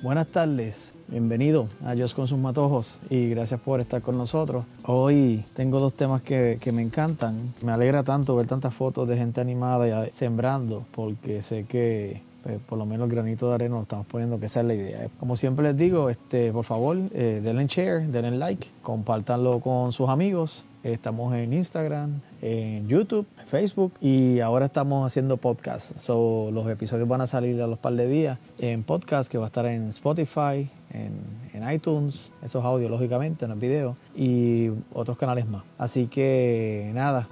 Buenas tardes, bienvenido a Dios con sus matojos y gracias por estar con nosotros. Hoy tengo dos temas que, me encantan. Me alegra tanto ver tantas fotos de gente animada y sembrando porque sé que pues, por lo menos el granito de arena lo estamos poniendo, que esa es la idea. Como siempre les digo, este, por favor, eh, denle share, denle like, compártanlo con sus amigos. Estamos en Instagram, en YouTube, en Facebook y ahora estamos haciendo podcast. So, los episodios van a salir a los par de días en podcast que va a estar en Spotify, en, en iTunes, esos audios lógicamente, en el video y otros canales más. Así que nada,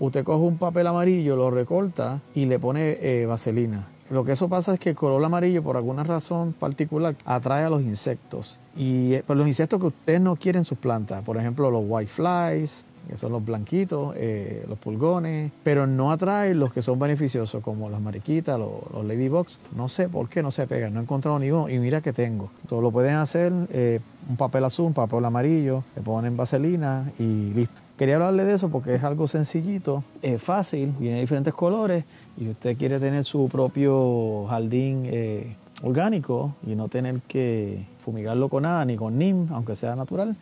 usted coge un papel amarillo, lo recorta y le pone eh, vaselina. Lo que eso pasa es que el color amarillo, por alguna razón particular, atrae a los insectos. Y eh, pues, los insectos que usted no quiere en sus plantas, por ejemplo, los whiteflies, que son los blanquitos, eh, los pulgones, pero no atrae los que son beneficiosos, como las mariquitas, los, ladybugs. No sé por qué no se pegan, no he encontrado ni uno y mira que tengo. Todo lo pueden hacer, un papel azul, un papel amarillo, le ponen vaselina y listo. Quería hablarle de eso porque es algo sencillito, es fácil, viene de diferentes colores y usted quiere tener su propio jardín eh, orgánico y no tener que fumigarlo con nada ni con NIM, aunque sea natural,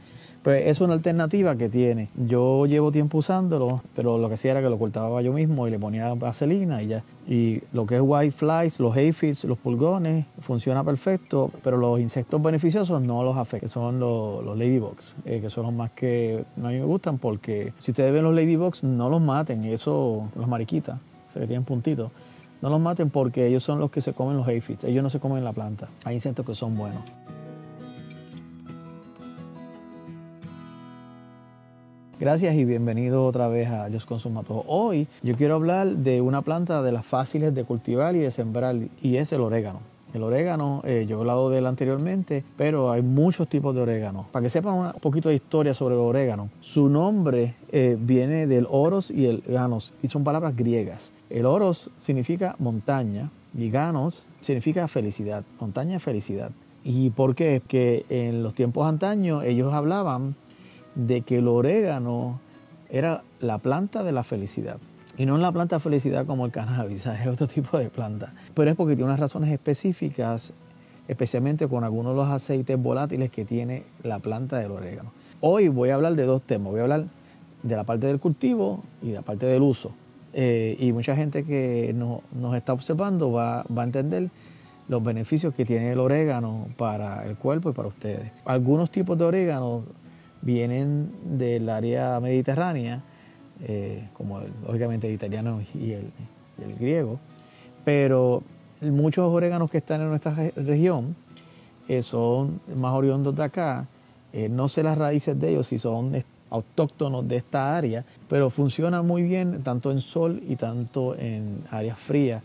pues es una alternativa que tiene. Yo llevo tiempo usándolo, pero lo que hacía era que lo cortaba yo mismo y le ponía vaselina y ya. Y lo que es white flies, los aphids, los pulgones, funciona perfecto, pero los insectos beneficiosos no los afecta, son los, ladybugs, eh, que son los más que a mí me gustan porque si ustedes ven los ladybugs, no los maten, eso, los mariquitas, o sea, que tienen puntitos. No los maten porque ellos son los que se comen los aphids, ellos no se comen la planta. Hay insectos que son buenos. Gracias y bienvenido otra vez a Dios Todo. Hoy yo quiero hablar de una planta de las fáciles de cultivar y de sembrar y es el orégano. El orégano, eh, yo he hablado de él anteriormente, pero hay muchos tipos de orégano. Para que sepan un poquito de historia sobre el orégano, su nombre eh, viene del oros y el ganos, y son palabras griegas. El oros significa montaña y ganos significa felicidad, montaña felicidad. ¿Y por qué? Que en los tiempos antaños ellos hablaban de que el orégano era la planta de la felicidad. Y no la planta de felicidad como el cannabis, es otro tipo de planta. Pero es porque tiene unas razones específicas, especialmente con algunos de los aceites volátiles que tiene la planta del orégano. Hoy voy a hablar de dos temas. Voy a hablar de la parte del cultivo y de la parte del uso. Eh, y mucha gente que nos está observando va, va a entender los beneficios que tiene el orégano para el cuerpo y para ustedes. Algunos tipos de orégano vienen del área mediterránea, eh, como lógicamente el italiano y el, griego, pero muchos oréganos que están en nuestra región eh, son más oriundos de acá. Eh, no sé las raíces de ellos si son autóctonos de esta área, pero funcionan muy bien tanto en sol y tanto en áreas frías.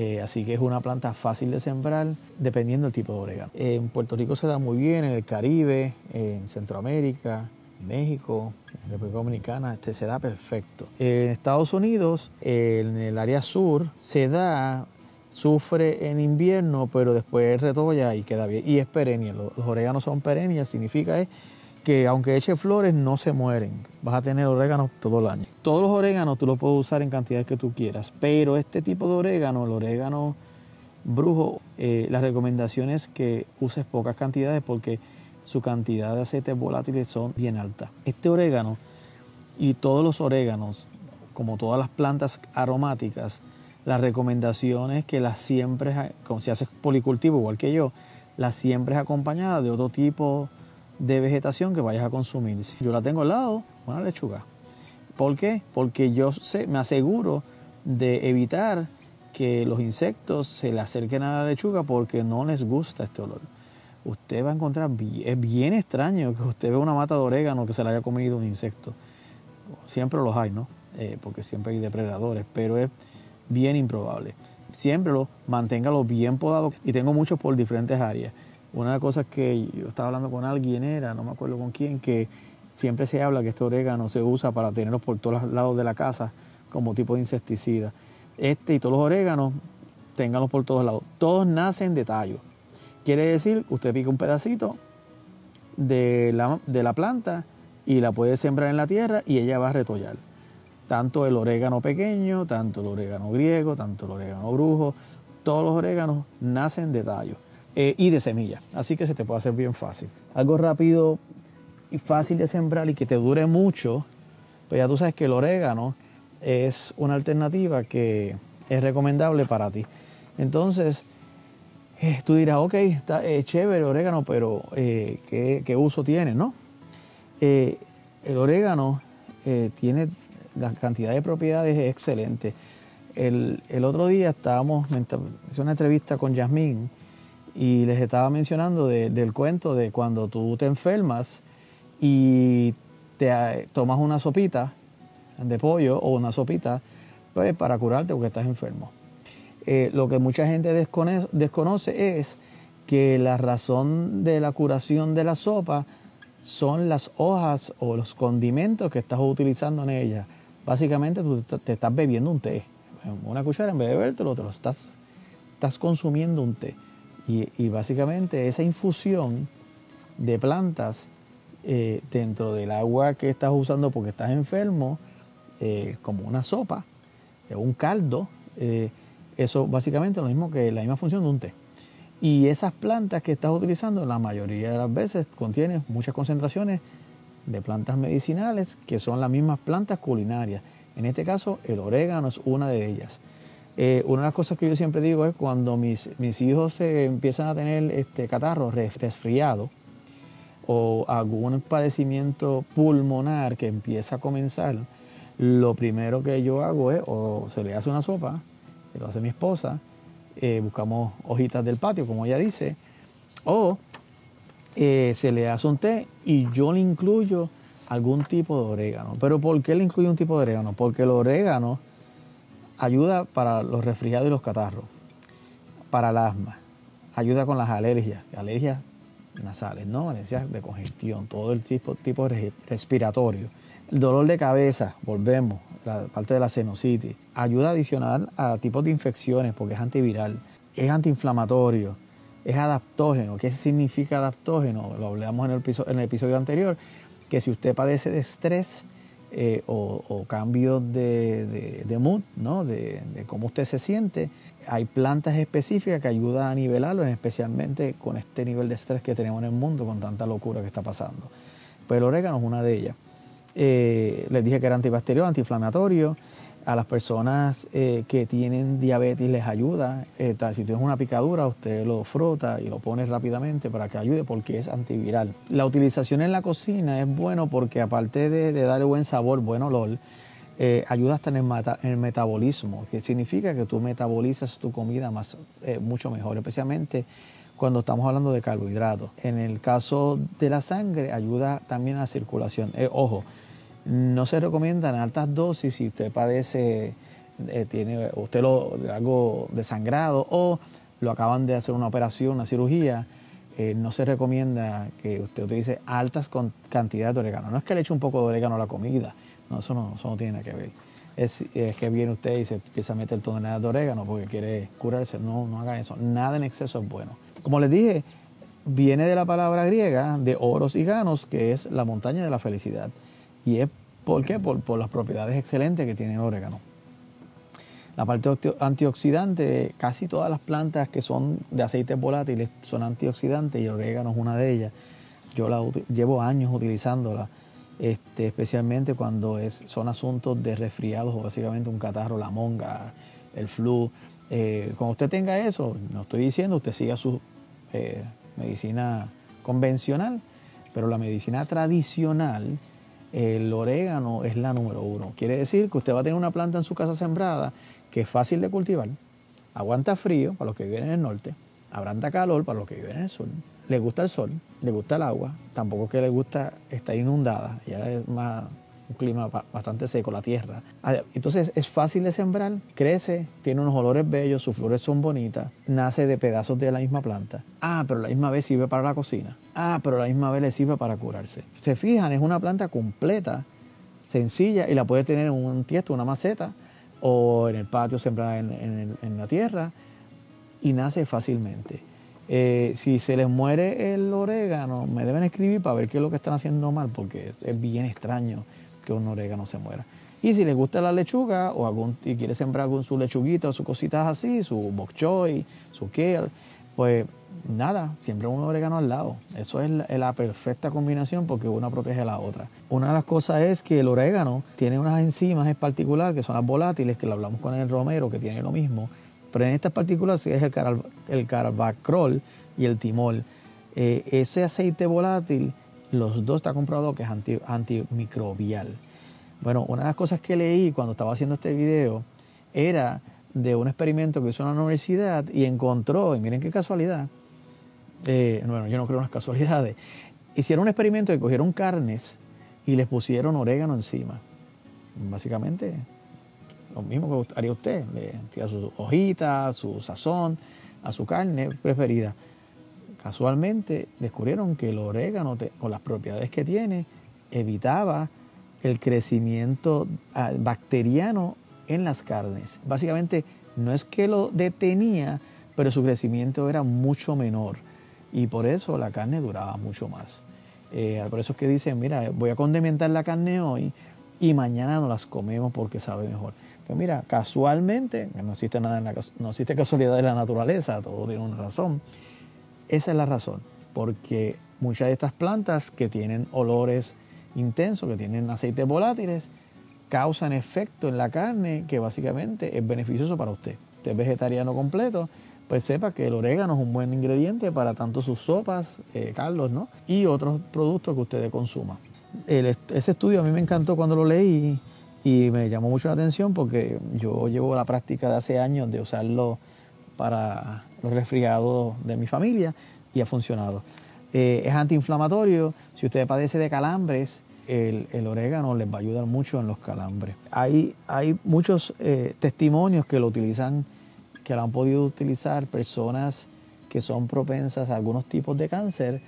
Eh, así que es una planta fácil de sembrar dependiendo del tipo de orégano. En Puerto Rico se da muy bien, en el Caribe, en Centroamérica, México, en República Dominicana, este se da perfecto. En Estados Unidos, en el área sur, se da, sufre en invierno, pero después retolla y queda bien. Y es perenne. Los, los oréganos son perennes, significa es que aunque eche flores no se mueren. Vas a tener orégano todo el año. Todos los oréganos tú los puedes usar en cantidades que tú quieras, pero este tipo de orégano, el orégano brujo, eh, la recomendación es que uses pocas cantidades porque su cantidad de aceites volátiles son bien altas. Este orégano y todos los oréganos, como todas las plantas aromáticas, la recomendación es que las siembres, como si haces policultivo igual que yo, las siembres acompañadas de otro tipo de vegetación que vayas a consumir. Yo la tengo al lado, una lechuga. ¿Por qué? Porque yo me aseguro de evitar que los insectos se le acerquen a la lechuga porque no les gusta este olor. Usted va a encontrar, es bien extraño que usted vea una mata de orégano que se le haya comido un insecto. Siempre los hay, ¿no? Eh, porque siempre hay depredadores, pero es bien improbable. Siempre lo manténgalo bien podado y tengo muchos por diferentes áreas. Una de las cosas que yo estaba hablando con alguien era, no me acuerdo con quién, que siempre se habla que este orégano se usa para tenerlos por todos lados de la casa como tipo de insecticida. Este y todos los oréganos, ténganlos por todos lados. Todos nacen de tallo. Quiere decir, usted pica un pedacito de la, de la planta y la puede sembrar en la tierra y ella va a retollar. Tanto el orégano pequeño, tanto el orégano griego, tanto el orégano brujo, todos los oréganos nacen de tallo. Eh, y de semilla. Así que se te puede hacer bien fácil. Algo rápido y fácil de sembrar y que te dure mucho, pues ya tú sabes que el orégano es una alternativa que es recomendable para ti. Entonces, eh, tú dirás, ok, está eh, chévere el orégano, pero ¿qué, ¿qué, uso tiene, no? el orégano tiene la cantidad de propiedades excelente. El, el otro día estábamos, hice una entrevista con Yasmín y les estaba mencionando del cuento de cuando tú te enfermas y te eh, tomas una sopita de pollo o una sopita pues, para curarte porque estás enfermo. Eh, lo que mucha gente desconoce, desconoce es que la razón de la curación de la sopa son las hojas o los condimentos que estás utilizando en ella. Básicamente tú te estás bebiendo un té. Una cuchara en vez de bebértelo, te lo estás, estás consumiendo un té. Y, básicamente esa infusión de plantas eh, dentro del agua que estás usando porque estás enfermo, eh, como una sopa, eh, un caldo, eso básicamente es lo mismo que la misma función de un té. Y esas plantas que estás utilizando la mayoría de las veces contienen muchas concentraciones de plantas medicinales que son las mismas plantas culinarias. En este caso, el orégano es una de ellas. Eh, una de las cosas que yo siempre digo es cuando mis, mis hijos se empiezan a tener este catarro resfriado o algún padecimiento pulmonar que empieza a comenzar, lo primero que yo hago es o se le hace una sopa, que lo hace mi esposa, eh, buscamos hojitas del patio, como ella dice, o eh, se le hace un té y yo le incluyo algún tipo de orégano. Pero ¿por qué le incluyo un tipo de orégano? Porque el orégano ayuda para los resfriados y los catarros, para el asma, ayuda con las alergias, alergias nasales, ¿no? alergias de congestión, todo el tipo, tipo respiratorio. El dolor de cabeza, volvemos, la parte de la sinusitis, ayuda adicional a tipos de infecciones porque es antiviral, es antiinflamatorio, es adaptógeno. ¿Qué significa adaptógeno? Lo hablamos en el episodio anterior, que si usted padece de estrés, eh, o, cambios de, mood, ¿no? De, cómo usted se siente. Hay plantas específicas que ayudan a nivelarlo, especialmente con este nivel de estrés que tenemos en el mundo, con tanta locura que está pasando. Pues el orégano es una de ellas. Eh, les dije que era antibacterial, antiinflamatorio, a las personas eh, que tienen diabetes les ayuda. Eh, si tienes una picadura, usted lo frota y lo pone rápidamente para que ayude porque es antiviral. La utilización en la cocina es bueno porque aparte de, darle buen sabor, buen olor, eh, ayuda hasta en el, metabolismo, que significa que tú metabolizas tu comida más, mucho mejor, especialmente cuando estamos hablando de carbohidratos. En el caso de la sangre, ayuda también a la circulación. ojo, no se recomienda en altas dosis si usted padece, eh, tiene usted lo, algo desangrado o lo acaban de hacer una operación, una cirugía. Eh, no se recomienda que usted utilice altas cantidades de orégano. No es que le eche un poco de orégano a la comida, no, eso no, eso no tiene nada que ver. Es, que viene usted y se empieza a meter toneladas de orégano porque quiere curarse. No, no haga eso. Nada en exceso es bueno. Como les dije, viene de la palabra griega de oros y ganos, que es la montaña de la felicidad. Y es ¿por qué? Por, las propiedades excelentes que tiene el orégano. La parte antioxidante, casi todas las plantas que son de aceites volátiles son antioxidantes y el orégano es una de ellas. Yo la llevo años utilizándola, este, especialmente cuando son asuntos de resfriados o básicamente un catarro, la monga, el flu. Eh, cuando usted tenga eso, no estoy diciendo usted siga su eh, medicina convencional, pero la medicina tradicional el orégano es la número uno. Quiere decir que usted va a tener una planta en su casa sembrada que es fácil de cultivar, aguanta frío para los que viven en el norte, aguanta calor para los que viven en el sur, le gusta el sol, le gusta el agua, tampoco que le gusta estar inundada, ya es más un clima bastante seco, la tierra. Ah, entonces es fácil de sembrar, crece, tiene unos olores bellos, sus flores son bonitas, nace de pedazos de la misma planta. Ah, pero la misma vez sirve para la cocina. Ah, pero la misma vez le sirve para curarse. Se fijan, es una planta completa, sencilla y la puede tener en un tiesto, una maceta o en el patio sembrada en, la tierra y nace fácilmente. Eh, si se les muere el orégano, me deben escribir para ver qué es lo que están haciendo mal, porque es bien extraño que un orégano se muera. Y si le gusta la lechuga o algún, y quiere sembrar con su lechuguita o sus cositas así, su bok choy, su kale, pues nada, siempre un orégano al lado. Eso es la, perfecta combinación porque una protege a la otra. Una de las cosas es que el orégano tiene unas enzimas en particular que son las volátiles, que lo hablamos con el romero, que tiene lo mismo. Pero en estas partículas es el, car el carbacrol y el timol. Eh, ese aceite volátil, los dos está comprobado que es antimicrobial. Bueno, una de las cosas que leí cuando estaba haciendo este video era de un experimento que hizo en la universidad y encontró, y miren qué casualidad, eh, bueno, yo no creo en las casualidades, hicieron un experimento que cogieron carnes y les pusieron orégano encima. Básicamente, lo mismo que haría usted, le tira sus hojitas, su sazón a su carne preferida. Casualmente descubrieron que el orégano, con las propiedades que tiene, evitaba el crecimiento ah, bacteriano en las carnes. Básicamente no es que lo detenía, pero su crecimiento era mucho menor y por eso la carne duraba mucho más. Eh, por eso es que dicen, mira, voy a condimentar la carne hoy y mañana no las comemos porque sabe mejor. Pues mira, casualmente, no existe nada en la, no existe casualidad de la naturaleza, todo tiene una razón. Esa es la razón, porque muchas de estas plantas que tienen olores intensos, que tienen aceites volátiles, causan efecto en la carne que básicamente es beneficioso para usted. Usted es vegetariano completo, pues sepa que el orégano es un buen ingrediente para tanto sus sopas, eh, caldos, ¿no? Y otros productos que usted consuma. ese estudio a mí me encantó cuando lo leí y me llamó mucho la atención porque yo llevo la práctica de hace años de usarlo para los resfriados de mi familia y ha funcionado. Eh, es antiinflamatorio. Si usted padece de calambres, el, orégano les va a ayudar mucho en los calambres. Hay, hay muchos eh, testimonios que lo utilizan, que lo han podido utilizar personas que son propensas a algunos tipos de cáncer.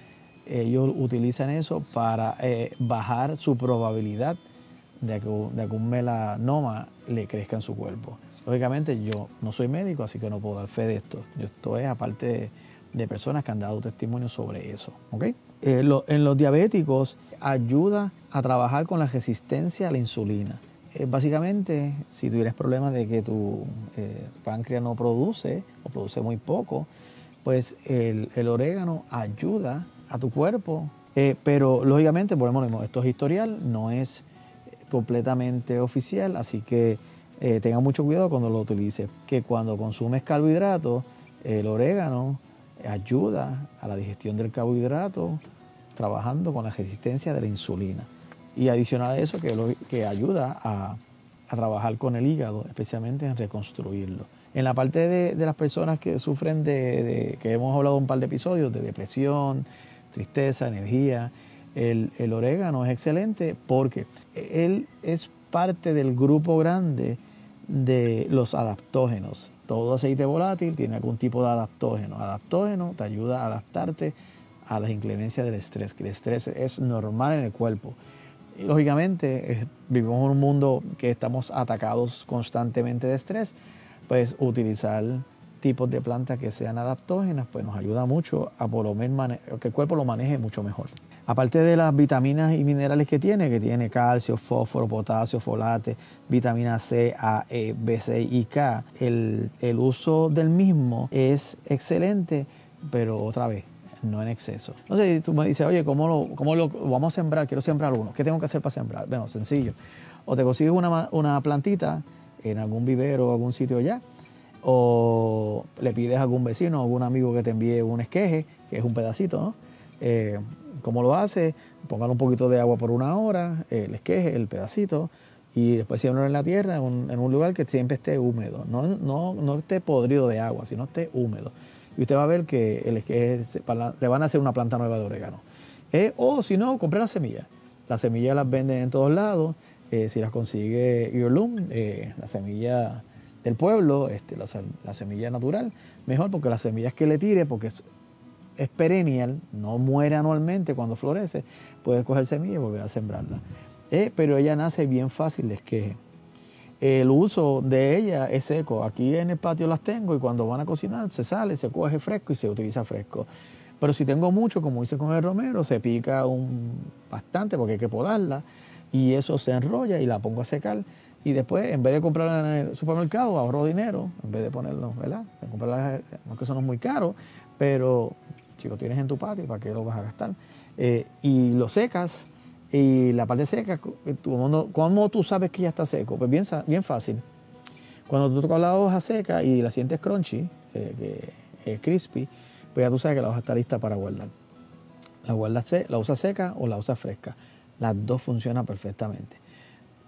Ellos utilizan eso para eh, bajar su probabilidad de un melanoma le crezca en su cuerpo. Lógicamente yo no soy médico, así que no puedo dar fe de esto. Esto es aparte de, personas que han dado testimonio sobre eso. ¿okay? Eh, en los diabéticos ayuda a trabajar con la resistencia a la insulina. Eh, básicamente, si tuvieras problemas de que tu eh, páncreas no produce o produce muy poco, pues el, orégano ayuda a tu cuerpo, pero lógicamente, volvemos esto es historial, no es completamente oficial, así que tenga mucho cuidado cuando lo utilices, que cuando consumes carbohidratos, el orégano ayuda a la digestión del carbohidrato, trabajando con la resistencia de la insulina. Y adicional a eso, que, que ayuda a, trabajar con el hígado, especialmente en reconstruirlo. En la parte de, las personas que sufren de, que hemos hablado un par de episodios, de depresión, tristeza, energía, el, orégano es excelente porque él es parte del grupo grande de los adaptógenos. Todo aceite volátil tiene algún tipo de adaptógeno. Adaptógeno te ayuda a adaptarte a las inclemencias del estrés, que el estrés es normal en el cuerpo. Y lógicamente, vivimos en un mundo que estamos atacados constantemente de estrés, pues utilizar tipos de plantas que sean adaptógenas, pues nos ayuda mucho a por lo menos que el cuerpo lo maneje mucho mejor. Aparte de las vitaminas y minerales que tiene, que tiene calcio, fósforo, potasio, folate, vitamina C, A, E, B6 y K, el, uso del mismo es excelente, pero otra vez, no en exceso. Entonces tú me dices, oye, ¿cómo lo, cómo lo vamos a sembrar? Quiero sembrar uno. ¿Qué tengo que hacer para sembrar? Bueno, sencillo. O te consigues una, una plantita en algún vivero o algún sitio allá, o le pides a algún vecino o algún amigo que te envíe un esqueje, que es un pedacito, ¿no? Eh, ¿Cómo lo hace? Póngale un poquito de agua por una hora, el esqueje, el pedacito, y después siembra en la tierra, en un, lugar que siempre esté húmedo. No, no, no esté podrido de agua, sino esté húmedo y usted va a ver que, el, que le van a hacer una planta nueva de orégano. Eh, o si no, compre las semillas. Las semillas las venden en todos lados. Eh, si las consigue Earloom, eh, la semilla del pueblo, este, la, semilla natural, mejor porque las semillas que le tire, porque es, perennial, no muere anualmente cuando florece, puede coger semillas y volver a sembrarla. pero ella nace bien fácil de esqueje el uso de ella es seco. Aquí en el patio las tengo y cuando van a cocinar se sale, se coge fresco y se utiliza fresco. Pero si tengo mucho, como hice con el romero, se pica un, bastante porque hay que podarla y eso se enrolla y la pongo a secar Y después, en vez de comprarla en el supermercado, ahorro dinero, en vez de ponerlo, ¿verdad? De comprarla, aunque eso no es muy caro, pero si lo tienes en tu patio, ¿para qué lo vas a gastar? Eh, y lo secas, y la parte seca, ¿cómo tú sabes que ya está seco? Pues bien, bien fácil. Cuando tú tocas la hoja seca y la sientes crunchy, eh, crispy, pues ya tú sabes que la hoja está lista para guardar. La, guardas, la usas seca o la usas fresca. Las dos funcionan perfectamente.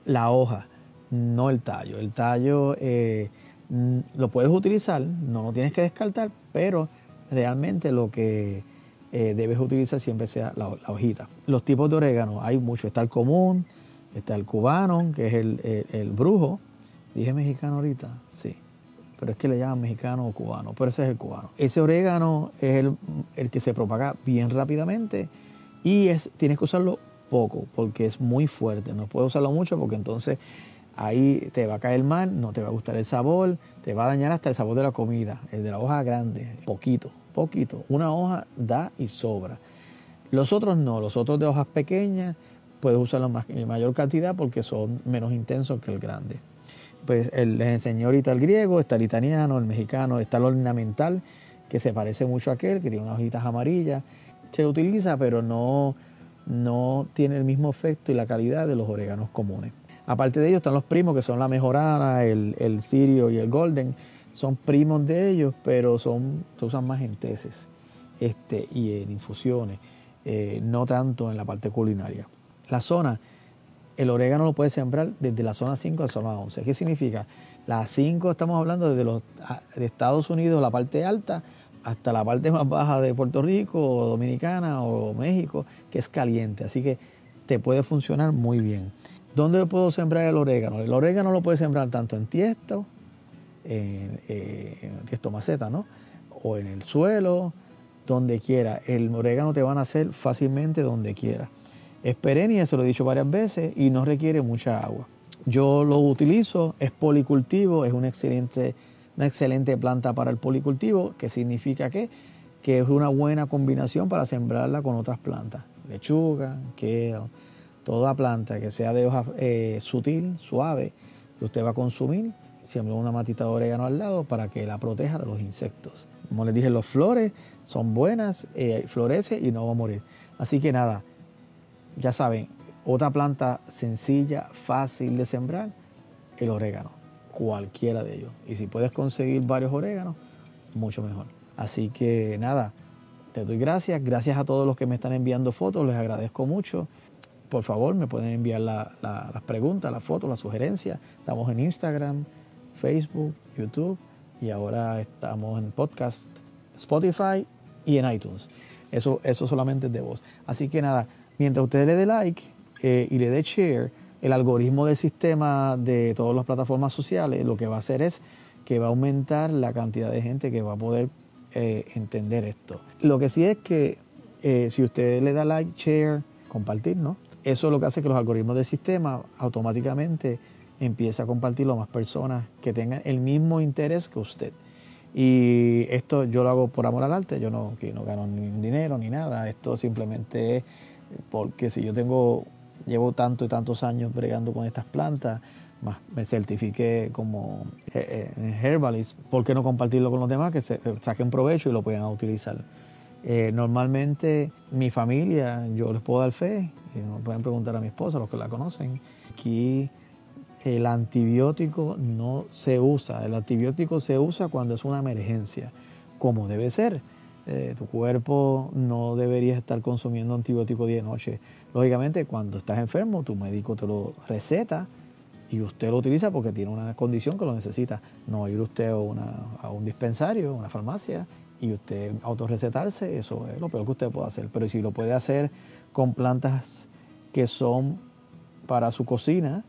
La hoja, no el tallo. El tallo eh, mm, lo puedes utilizar, no lo tienes que descartar, pero realmente lo que eh, debes utilizar siempre sea la, hojita. Los tipos de orégano, hay muchos. Está el común, está el cubano, que es el, brujo. Dije mexicano ahorita, sí. Pero es que le llaman mexicano o cubano, pero ese es el cubano. Ese orégano es el, que se propaga bien rápidamente y es, tienes que usarlo poco porque es muy fuerte. No puedes usarlo mucho porque entonces ahí te va a caer mal, no te va a gustar el sabor, te va a dañar hasta el sabor de la comida, el de la hoja grande, poquito, poquito. Una hoja da y sobra. Los otros no, los otros de hojas pequeñas puedes usarlos en mayor cantidad porque son menos intensos que el grande. Pues les enseñé ahorita el griego, está el italiano, el mexicano, está el ornamental, que se parece mucho a aquel, que tiene unas hojitas amarillas. Se utiliza, pero no, no tiene el mismo efecto y la calidad de los oréganos comunes. Aparte de ellos están los primos que son la mejorana, el, el sirio y el golden. Son primos de ellos, pero son, se usan más en teces este, y en infusiones, eh, no tanto en la parte culinaria. La zona, el orégano lo puedes sembrar desde la zona 5 a la zona 11. ¿Qué significa? La 5 estamos hablando desde los de Estados Unidos, la parte alta, hasta la parte más baja de Puerto Rico, o Dominicana o México, que es caliente. Así que te puede funcionar muy bien. ¿Dónde puedo sembrar el orégano? El orégano lo puedes sembrar tanto en tiesto, en, eh, tiesto maceta, ¿no? O en el suelo, donde quiera. El orégano te va a nacer fácilmente donde quiera. Es perenne, se lo he dicho varias veces, y no requiere mucha agua. Yo lo utilizo, es policultivo, es una excelente, una excelente planta para el policultivo, que significa que, que es una buena combinación para sembrarla con otras plantas. Lechuga, kale, toda planta que sea de hoja eh, sutil, suave, que usted va a consumir, siempre una matita de orégano al lado para que la proteja de los insectos. Como les dije, las flores son buenas, eh, florece y no va a morir. Así que nada, ya saben, otra planta sencilla, fácil de sembrar, el orégano, cualquiera de ellos. Y si puedes conseguir varios oréganos, mucho mejor. Así que nada, te doy gracias, gracias a todos los que me están enviando fotos, les agradezco mucho por favor me pueden enviar las preguntas, las fotos, las sugerencias. Estamos en Instagram, Facebook, YouTube y ahora estamos en podcast, Spotify y en iTunes. Eso, eso solamente es de voz. Así que nada, mientras usted le dé like eh, y le dé share, el algoritmo del sistema de todas las plataformas sociales lo que va a hacer es que va a aumentar la cantidad de gente que va a poder eh, entender esto. Lo que sí es que eh, si usted le da like, share, compartir, ¿no? Eso es lo que hace que los algoritmos del sistema automáticamente empiecen a compartirlo a más personas que tengan el mismo interés que usted. Y esto yo lo hago por amor al arte, yo no, que no gano ni dinero ni nada, esto simplemente es porque si yo tengo, llevo tanto y tantos años bregando con estas plantas, más me certifiqué como eh, eh, herbalist, ¿por qué no compartirlo con los demás que se, saquen provecho y lo puedan utilizar? Eh, normalmente mi familia, yo les puedo dar fe, y no pueden preguntar a mi esposa, los que la conocen, que el antibiótico no se usa. El antibiótico se usa cuando es una emergencia, como debe ser. Eh, tu cuerpo no debería estar consumiendo antibiótico día y noche. Lógicamente, cuando estás enfermo, tu médico te lo receta y usted lo utiliza porque tiene una condición que lo necesita. No ir usted a, a un dispensario, a una farmacia y usted autorrecetarse, eso es lo peor que usted puede hacer. Pero si lo puede hacer con plantas que son para su cocina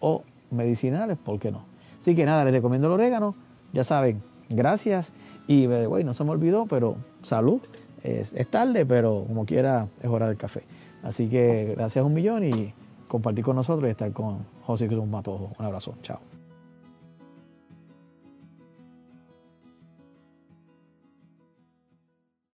o medicinales, ¿por qué no? Así que nada, les recomiendo el orégano, ya saben, gracias y bueno, no se me olvidó, pero salud. Es, es, tarde, pero como quiera es hora del café. Así que gracias un millón y compartir con nosotros y estar con José Cruz Matojo. Un abrazo, chao.